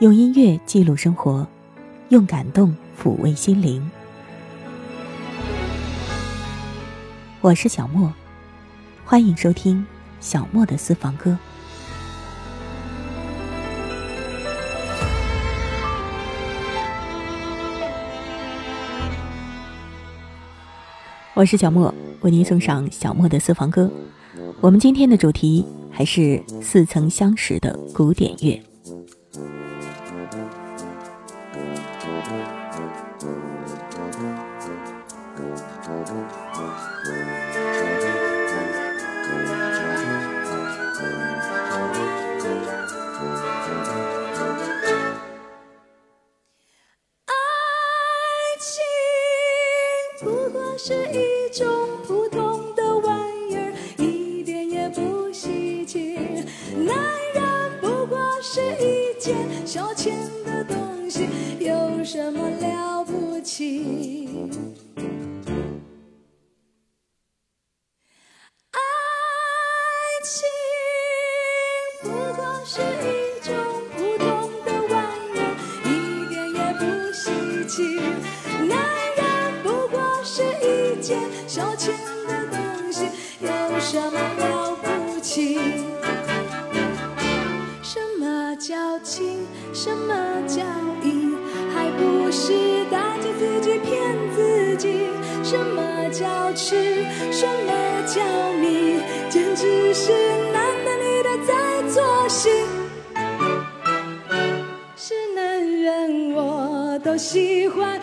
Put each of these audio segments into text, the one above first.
用音乐记录生活，用感动抚慰心灵。我是小莫，欢迎收听小莫的私房歌。我是小莫，为您送上小莫的私房歌。我们今天的主题还是似曾相识的古典乐。是一种矫情，什么叫义？还不是打击自己骗自己。什么叫痴？什么叫迷？简直是男的女的在作戏。是男人，我都喜欢。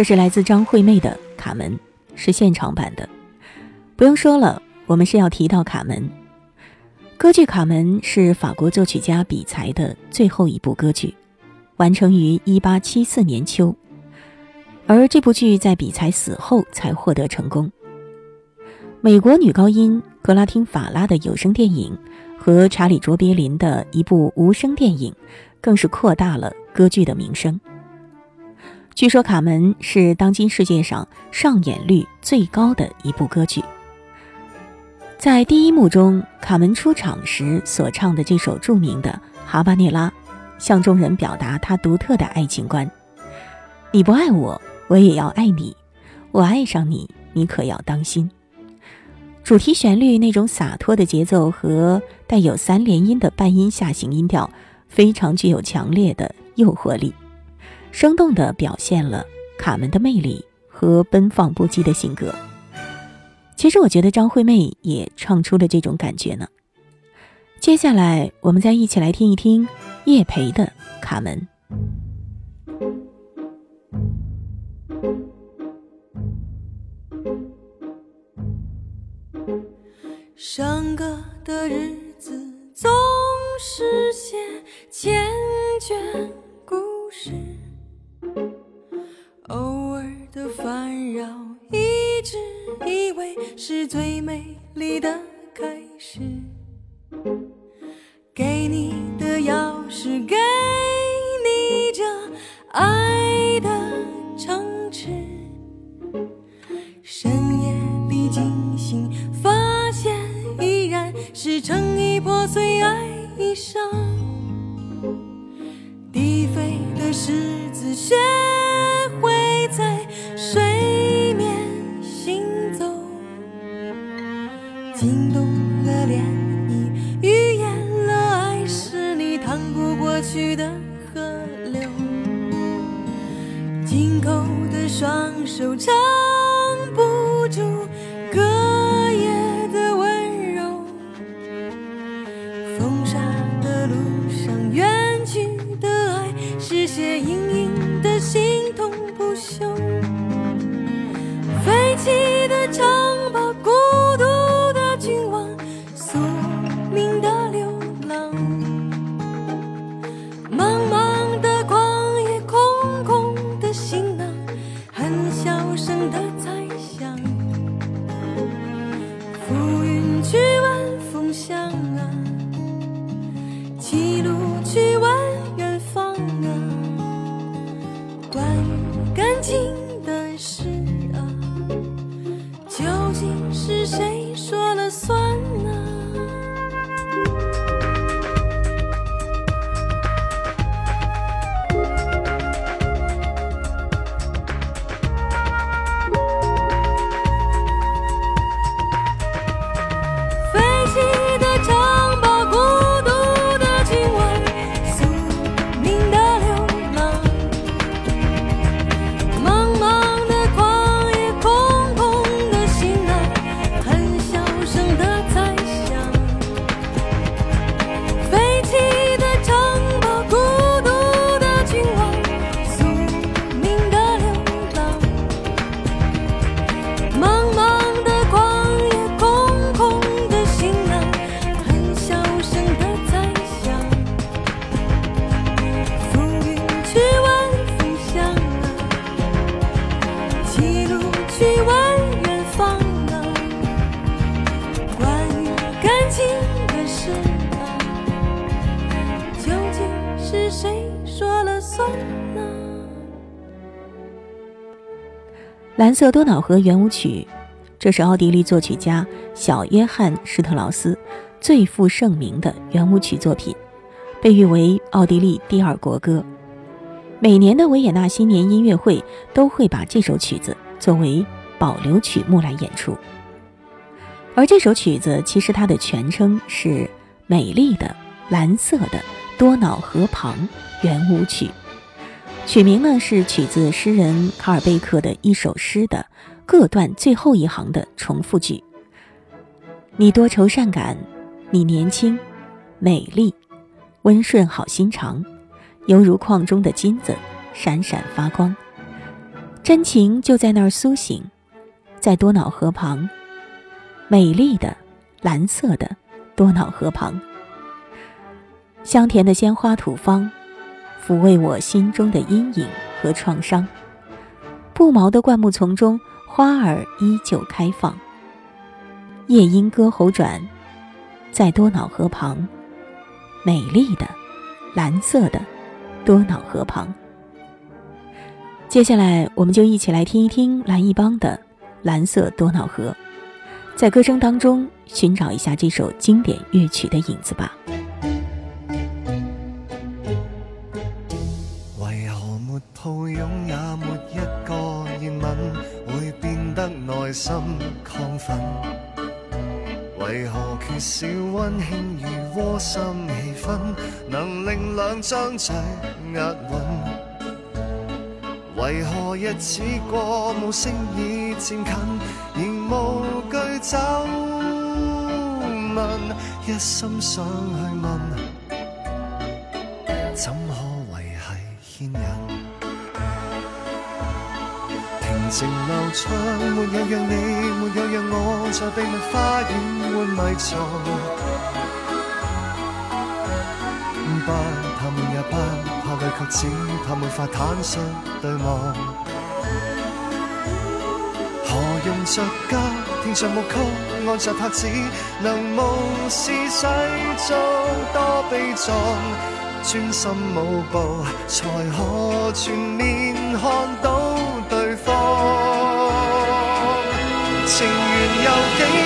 这是来自张惠妹的《卡门》，是现场版的。不用说了，我们是要提到《卡门》。歌剧《卡门》是法国作曲家比才的最后一部歌剧，完成于1874年秋。而这部剧在比才死后才获得成功。美国女高音格拉汀·法拉的有声电影和查理·卓别林的一部无声电影，更是扩大了歌剧的名声。据说《卡门》是当今世界上上演率最高的一部歌剧。在第一幕中，卡门出场时所唱的这首著名的《哈巴涅拉》，向众人表达他独特的爱情观：“你不爱我，我也要爱你；我爱上你，你可要当心。”主题旋律那种洒脱的节奏和带有三连音的半音下行音调，非常具有强烈的诱惑力。生动地表现了卡门的魅力和奔放不羁的性格。其实，我觉得张惠妹也唱出了这种感觉呢。接下来，我们再一起来听一听叶培的《卡门》。上课的日子去的河流。紧扣的双手色多瑙河圆舞曲，这是奥地利作曲家小约翰施特劳斯最负盛名的圆舞曲作品，被誉为奥地利第二国歌。每年的维也纳新年音乐会都会把这首曲子作为保留曲目来演出。而这首曲子其实它的全称是《美丽的蓝色的多瑙河旁圆舞曲》。曲名呢是取自诗人卡尔贝克的一首诗的各段最后一行的重复句。你多愁善感，你年轻、美丽、温顺、好心肠，犹如矿中的金子，闪闪发光。真情就在那儿苏醒，在多瑙河旁，美丽的蓝色的多瑙河旁，香甜的鲜花吐芳。抚慰我心中的阴影和创伤，不毛的灌木丛中，花儿依旧开放。夜莺歌喉转，在多瑙河旁，美丽的蓝色的多瑙河旁。接下来，我们就一起来听一听蓝一邦的《蓝色多瑙河》，在歌声当中寻找一下这首经典乐曲的影子吧。抱拥也没一个热吻，会变得内心亢奋？为何缺少温馨如窝心气氛，能令两张嘴押韵？为何日子过无声已渐近，仍无惧皱问，一心想去问，怎可情流畅，没有让你，没有让我在秘密花园换迷藏。不怕闷也不。怕累却只怕没法坦率对望。何用着家？天上木曲，按着拍子，能无视世俗多悲壮。专心舞步，才可全面看到有几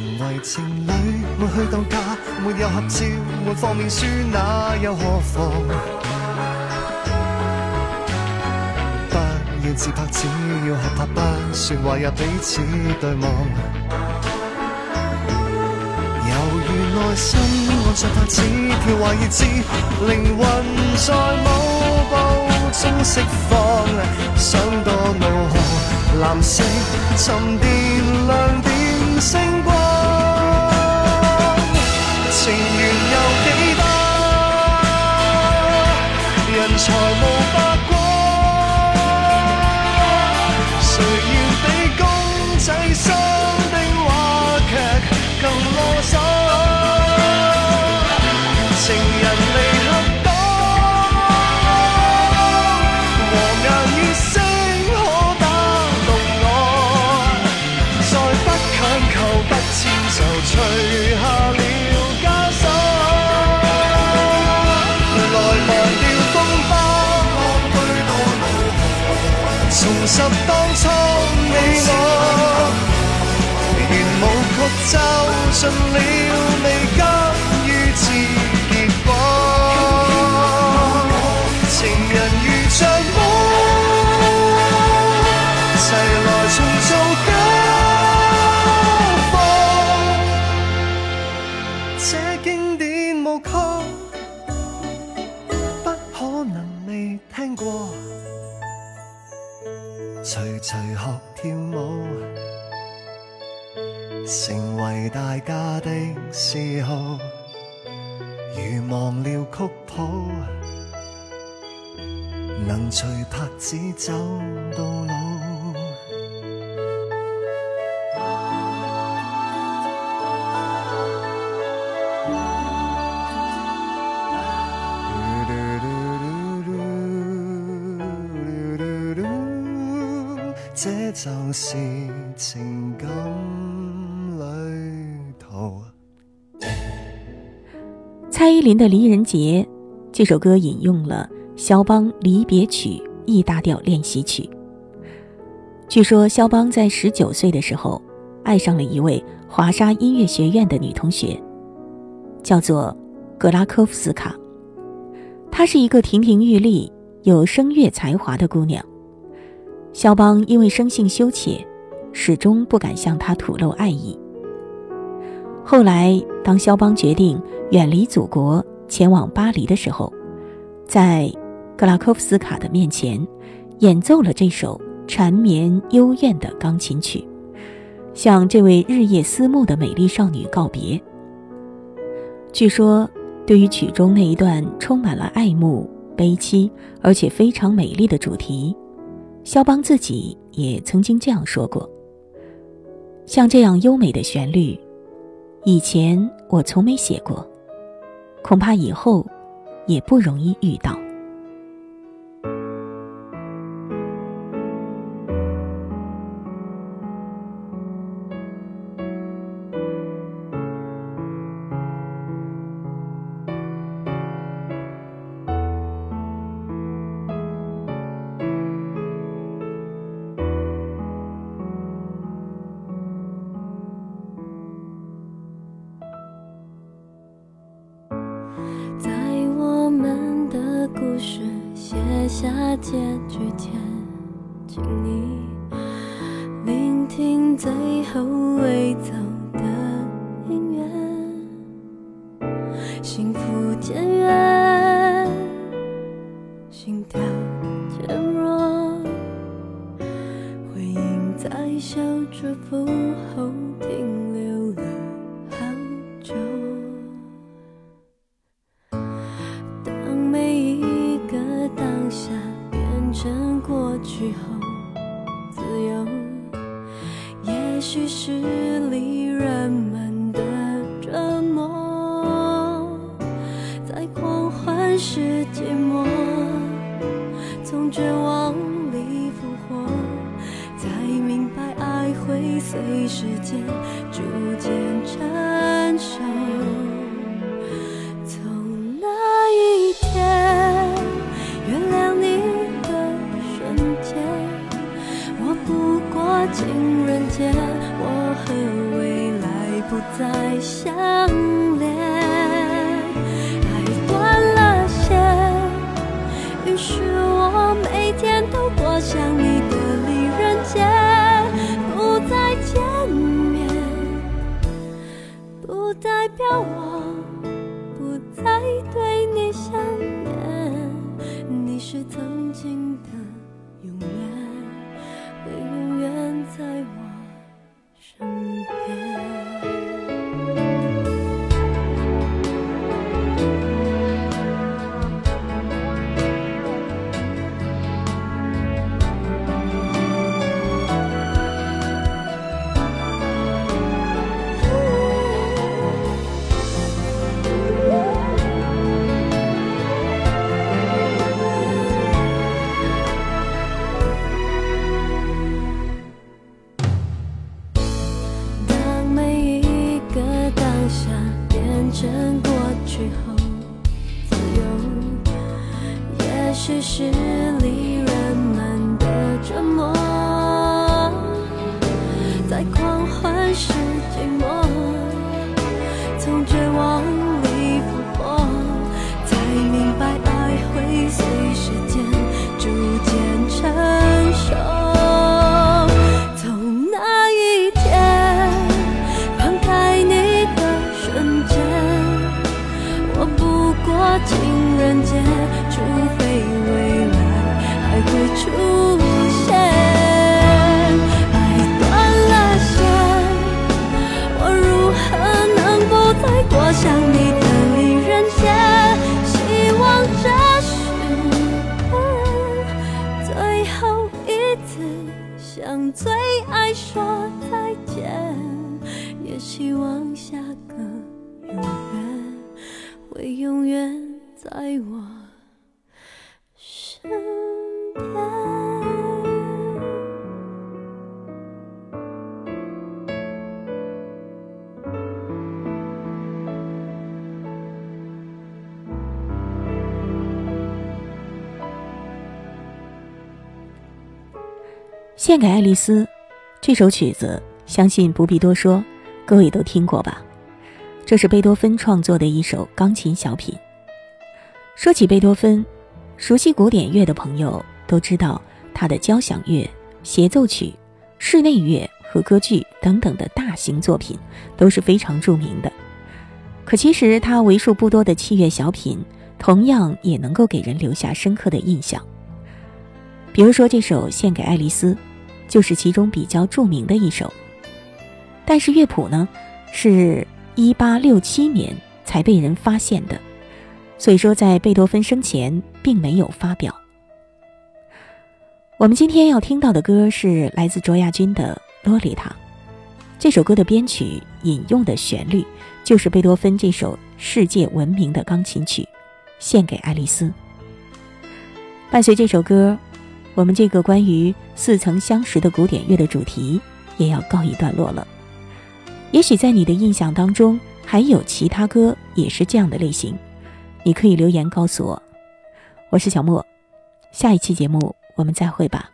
成为情侣，没去度假，没有合照，没放面书，那又何妨？不要自拍，只要合拍，不说话也彼此对望。犹如内心按着拍子跳华而至，灵魂在舞步中释放。想多怒河蓝色，沉淀亮点星财务白果谁要比公仔心就尽了，未甘于此结果。情人如像梦，齐来重做交放。这经典舞曲，不可能未听过。徐徐学跳舞，为大家的嗜好。如忘了曲谱，能随拍子走到老。这就是林的《离人节》这首歌引用了肖邦《离别曲》E 大调练习曲。据说肖邦在十九岁的时候，爱上了一位华沙音乐学院的女同学，叫做格拉科夫斯卡。她是一个亭亭玉立、有声乐才华的姑娘。肖邦因为生性羞怯，始终不敢向她吐露爱意。后来，当肖邦决定远离祖国，前往巴黎的时候，在格拉科夫斯卡的面前，演奏了这首缠绵幽怨的钢琴曲，向这位日夜思慕的美丽少女告别。据说，对于曲中那一段充满了爱慕、悲戚，而且非常美丽的主题，肖邦自己也曾经这样说过：“像这样优美的旋律。”以前我从没写过，恐怕以后也不容易遇到。结局前，请你聆听最后未走的音乐，幸福渐远，心跳渐弱，回音在小祝福随时间逐渐沉狂欢是寂寞，从绝望里复活，才明白爱会随时间逐渐成熟。希望下个永远会永远在我身。献给爱丽丝，这首曲子相信不必多说，各位都听过吧？这是贝多芬创作的一首钢琴小品。说起贝多芬，熟悉古典乐的朋友都知道他的交响乐协奏曲、室内乐和歌剧等等的大型作品都是非常著名的。可其实他为数不多的器乐小品，同样也能够给人留下深刻的印象。比如说这首《献给爱丽丝》，就是其中比较著名的一首。但是乐谱呢，是一八六七年才被人发现的，所以说在贝多芬生前并没有发表。我们今天要听到的歌是来自卓亚君的《洛丽塔》，这首歌的编曲引用的旋律就是贝多芬这首世界闻名的钢琴曲《献给爱丽丝》。伴随这首歌。我们这个关于似曾相识的古典乐的主题也要告一段落了。也许在你的印象当中还有其他歌也是这样的类型，你可以留言告诉我。我是小莫，下一期节目我们再会吧。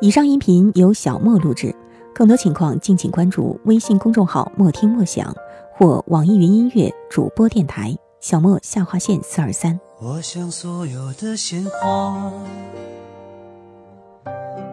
以上音频由小莫录制，更多情况敬请关注微信公众号“莫听莫想”或网易云音乐主播电台“小莫下划线四二三”。我想所有的鲜花